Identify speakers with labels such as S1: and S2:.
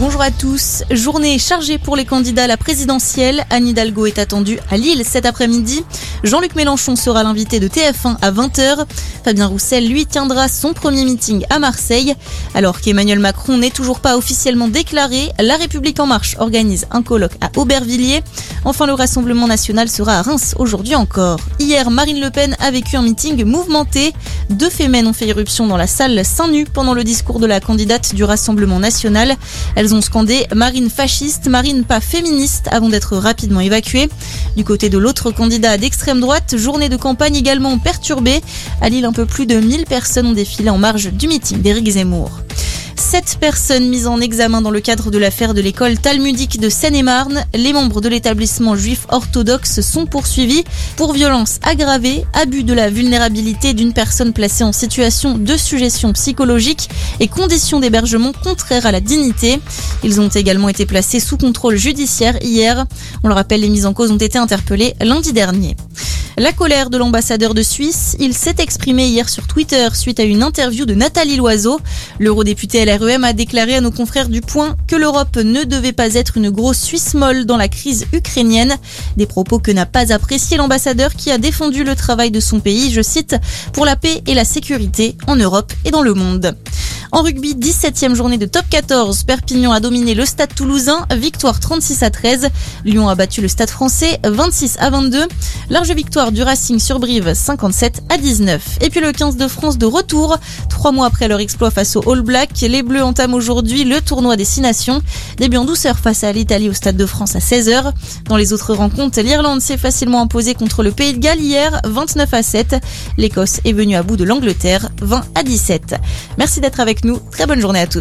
S1: Bonjour à tous. Journée chargée pour les candidats à la présidentielle. Anne Hidalgo est attendue à Lille cet après-midi. Jean-Luc Mélenchon sera l'invité de TF1 à 20h. Fabien Roussel, lui, tiendra son premier meeting à Marseille. Alors qu'Emmanuel Macron n'est toujours pas officiellement déclaré, La République En Marche organise un colloque à Aubervilliers. Enfin, le Rassemblement National sera à Reims aujourd'hui encore. Hier, Marine Le Pen a vécu un meeting mouvementé. Deux fémènes ont fait irruption dans la salle Saint-Nu pendant le discours de la candidate du Rassemblement National. Ont scandé Marine fasciste, Marine pas féministe avant d'être rapidement évacuées. Du côté de l'autre candidat d'extrême droite, journée de campagne également perturbée. À Lille, un peu plus de 1000 personnes ont défilé en marge du meeting d'Éric Zemmour. Sept personnes mises en examen dans le cadre de l'affaire de l'école talmudique de Seine-et-Marne. Les membres de l'établissement juif orthodoxe sont poursuivis pour violence aggravée, abus de la vulnérabilité d'une personne placée en situation de suggestion psychologique et conditions d'hébergement contraires à la dignité. Ils ont également été placés sous contrôle judiciaire hier. On le rappelle, les mises en cause ont été interpellées lundi dernier. La colère de l'ambassadeur de Suisse, il s'est exprimé hier sur Twitter suite à une interview de Nathalie Loiseau. L'eurodéputé LREM a déclaré à nos confrères du Point que l'Europe ne devait pas être une grosse Suisse molle dans la crise ukrainienne. Des propos que n'a pas apprécié l'ambassadeur qui a défendu le travail de son pays, je cite, pour la paix et la sécurité en Europe et dans le monde. En rugby, 17e journée de top 14. Perpignan a dominé le stade toulousain. Victoire 36 à 13. Lyon a battu le stade français 26 à 22. Large victoire du Racing sur Brive 57 à 19. Et puis le 15 de France de retour. Trois mois après leur exploit face aux All Blacks, les Bleus entament aujourd'hui le tournoi des Six Nations. Début en douceur face à l'Italie au stade de France à 16h. Dans les autres rencontres, l'Irlande s'est facilement imposée contre le Pays de Galles hier 29 à 7. L'Écosse est venue à bout de l'Angleterre 20 à 17. Merci d'être nous. Très bonne journée à tous.